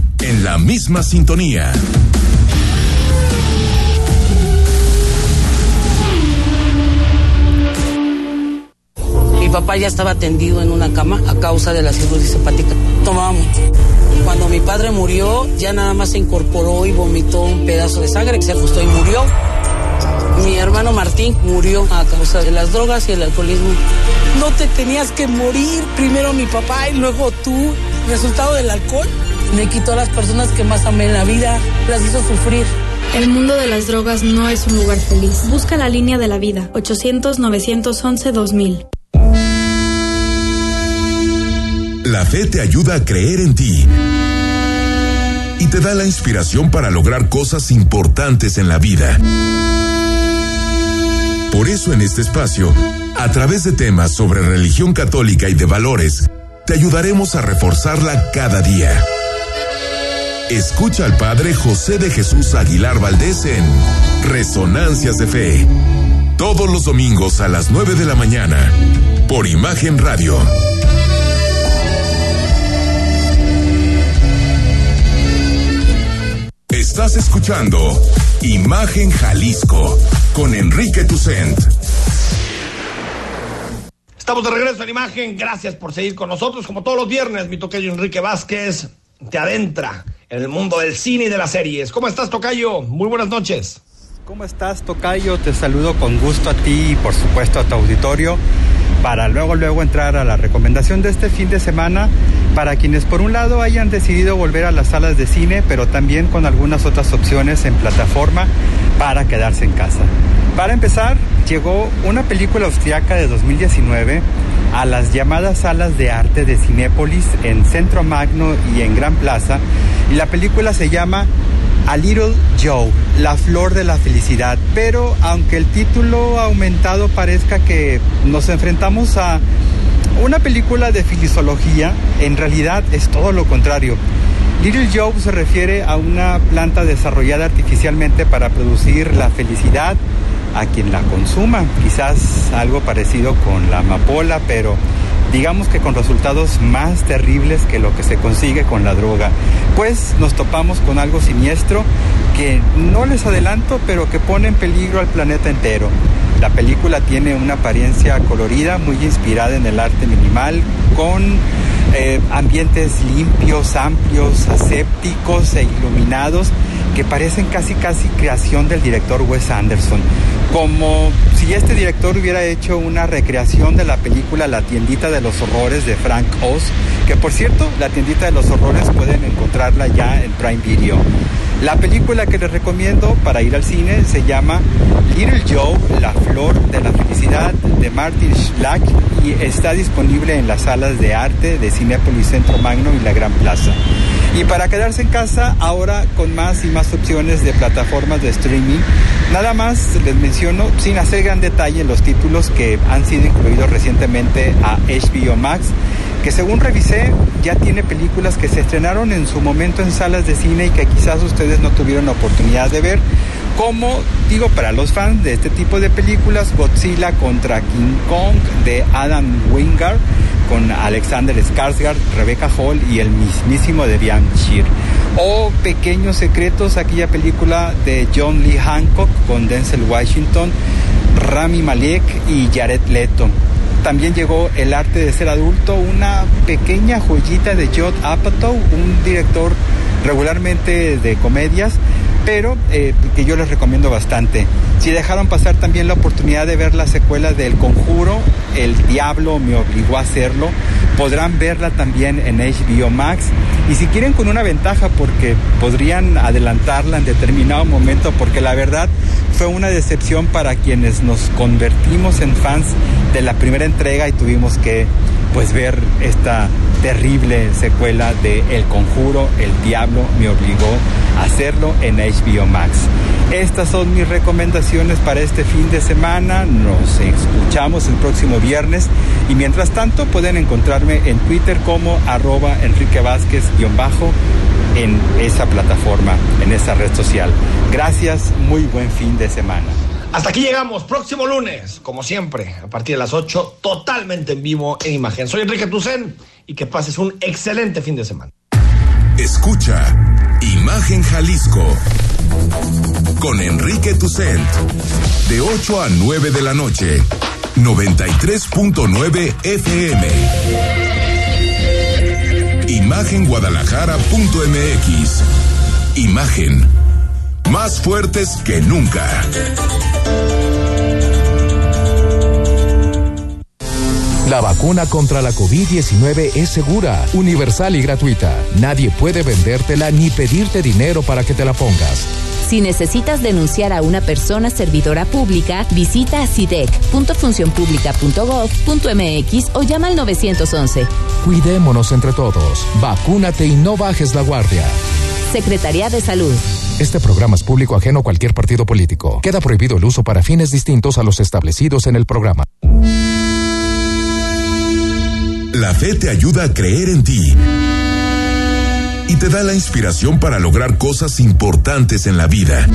la misma sintonía. papá ya estaba tendido en una cama a causa de la cirugía hepática. Tomaba. Cuando mi padre murió, ya nada más se incorporó y vomitó un pedazo de sangre que se ajustó y murió. Mi hermano Martín murió a causa de las drogas y el alcoholismo. No te tenías que morir, primero mi papá y luego tú. Resultado del alcohol me quitó a las personas que más amé en la vida, las hizo sufrir. El mundo de las drogas no es un lugar feliz. Busca la línea de la vida. 800-911-2000. La fe te ayuda a creer en ti y te da la inspiración para lograr cosas importantes en la vida. Por eso en este espacio, a través de temas sobre religión católica y de valores, te ayudaremos a reforzarla cada día. Escucha al Padre José de Jesús Aguilar Valdés en Resonancias de Fe, todos los domingos a las 9 de la mañana, por Imagen Radio. Estás escuchando Imagen Jalisco con Enrique Tucent. Estamos de regreso en Imagen. Gracias por seguir con nosotros. Como todos los viernes, mi tocayo Enrique Vázquez te adentra en el mundo del cine y de las series. ¿Cómo estás, tocayo? Muy buenas noches. ¿Cómo estás, Tocayo? Te saludo con gusto a ti y por supuesto a tu auditorio para luego luego entrar a la recomendación de este fin de semana para quienes por un lado hayan decidido volver a las salas de cine, pero también con algunas otras opciones en plataforma para quedarse en casa. Para empezar, llegó una película austriaca de 2019 a las llamadas salas de arte de Cinépolis en Centro Magno y en Gran Plaza y la película se llama a Little Joe, La Flor de la Felicidad. Pero aunque el título aumentado parezca que nos enfrentamos a una película de fisiología, en realidad es todo lo contrario. Little Joe se refiere a una planta desarrollada artificialmente para producir la felicidad a quien la consuma. Quizás algo parecido con la amapola, pero digamos que con resultados más terribles que lo que se consigue con la droga. Pues nos topamos con algo siniestro que no les adelanto, pero que pone en peligro al planeta entero. La película tiene una apariencia colorida, muy inspirada en el arte minimal, con eh, ambientes limpios, amplios, asépticos e iluminados que parecen casi casi creación del director Wes Anderson como si este director hubiera hecho una recreación de la película La tiendita de los horrores de Frank Oz, que por cierto, La tiendita de los horrores pueden encontrarla ya en Prime Video. La película que les recomiendo para ir al cine se llama Little Joe, la flor de la felicidad de Martin Schlag y está disponible en las salas de arte de Cinepolis Centro Magno y la Gran Plaza. Y para quedarse en casa, ahora con más y más opciones de plataformas de streaming, nada más les menciono, sin hacer gran detalle, los títulos que han sido incluidos recientemente a HBO Max, que según revisé ya tiene películas que se estrenaron en su momento en salas de cine y que quizás ustedes no tuvieron la oportunidad de ver, como digo para los fans de este tipo de películas, Godzilla contra King Kong de Adam Wingard, con Alexander Skarsgård, Rebecca Hall y el mismísimo Debian Shear. O Pequeños Secretos, aquella película de John Lee Hancock con Denzel Washington, Rami Malek y Jared Leto. también llegó El arte de ser adulto, una pequeña joyita de Judd Apatow, un director regularmente de comedias, pero eh, que yo les recomiendo bastante. Si dejaron pasar también la oportunidad de ver la secuela del Conjuro, El Diablo me obligó a hacerlo, podrán verla también en HBO Max. Y si quieren con una ventaja, porque podrían adelantarla en determinado momento, porque la verdad fue una decepción para quienes nos convertimos en fans de la primera entrega y tuvimos que pues ver esta terrible secuela de El Conjuro, El Diablo me obligó a hacerlo en HBO Max. Estas son mis recomendaciones para este fin de semana. Nos escuchamos el próximo viernes y mientras tanto pueden encontrarme en Twitter como arroba Enrique Vázquez-bajo en esa plataforma, en esa red social. Gracias, muy buen fin de semana. Hasta aquí llegamos, próximo lunes, como siempre, a partir de las 8, totalmente en vivo en imagen. Soy Enrique Tucen y que pases un excelente fin de semana. Escucha Imagen Jalisco con Enrique Tucent de 8 a 9 de la noche, 93.9 FM. Imagenguadalajara.mx. Imagen más fuertes que nunca. La vacuna contra la COVID-19 es segura, universal y gratuita. Nadie puede vendértela ni pedirte dinero para que te la pongas. Si necesitas denunciar a una persona servidora pública, visita sidec.funcionpublica.gov.mx o llama al 911. Cuidémonos entre todos. Vacúnate y no bajes la guardia. Secretaría de Salud. Este programa es público ajeno a cualquier partido político. Queda prohibido el uso para fines distintos a los establecidos en el programa. La fe te ayuda a creer en ti y te da la inspiración para lograr cosas importantes en la vida.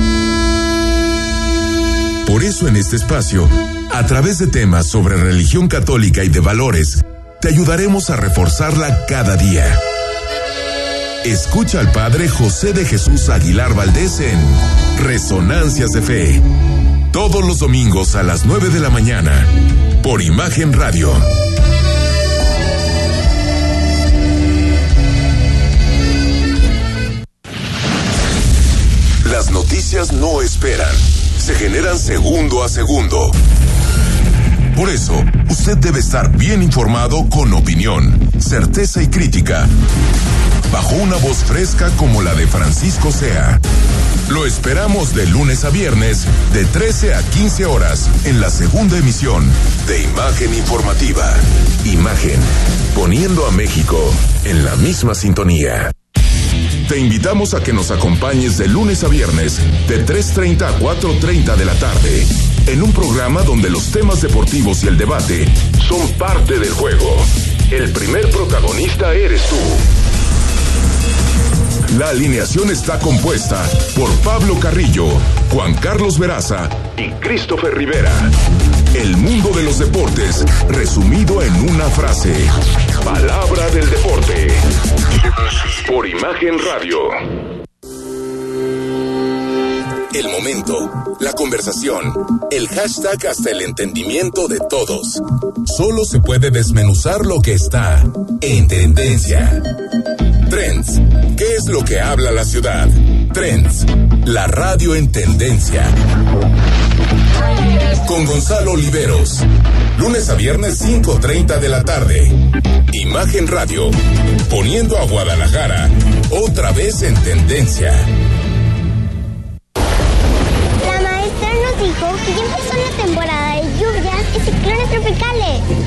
Por eso en este espacio, a través de temas sobre religión católica y de valores, te ayudaremos a reforzarla cada día. Escucha al Padre José de Jesús Aguilar Valdés en Resonancias de Fe, todos los domingos a las 9 de la mañana, por Imagen Radio. Las noticias no esperan, se generan segundo a segundo. Por eso, usted debe estar bien informado con opinión, certeza y crítica. Bajo una voz fresca como la de Francisco Sea. Lo esperamos de lunes a viernes, de 13 a 15 horas, en la segunda emisión de Imagen Informativa. Imagen, poniendo a México en la misma sintonía. Te invitamos a que nos acompañes de lunes a viernes, de 3.30 a 4.30 de la tarde, en un programa donde los temas deportivos y el debate son parte del juego. El primer protagonista eres tú. La alineación está compuesta por Pablo Carrillo, Juan Carlos Veraza y Christopher Rivera. El mundo de los deportes, resumido en una frase. Palabra del deporte. Por Imagen Radio. El momento, la conversación, el hashtag hasta el entendimiento de todos. Solo se puede desmenuzar lo que está en tendencia. Trends. ¿Qué es lo que habla la ciudad? Trends. La radio en tendencia. Con Gonzalo Oliveros. Lunes a viernes 5.30 de la tarde. Imagen Radio. Poniendo a Guadalajara otra vez en tendencia. La maestra nos dijo que ya empezó la temporada de lluvias y ciclones tropicales.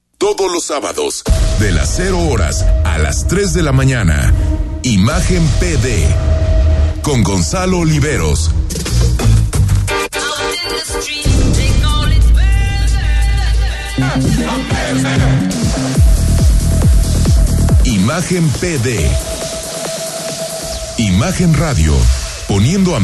todos los sábados de las 0 horas a las 3 de la mañana. Imagen PD con Gonzalo Oliveros. Imagen PD. Imagen Radio, poniendo a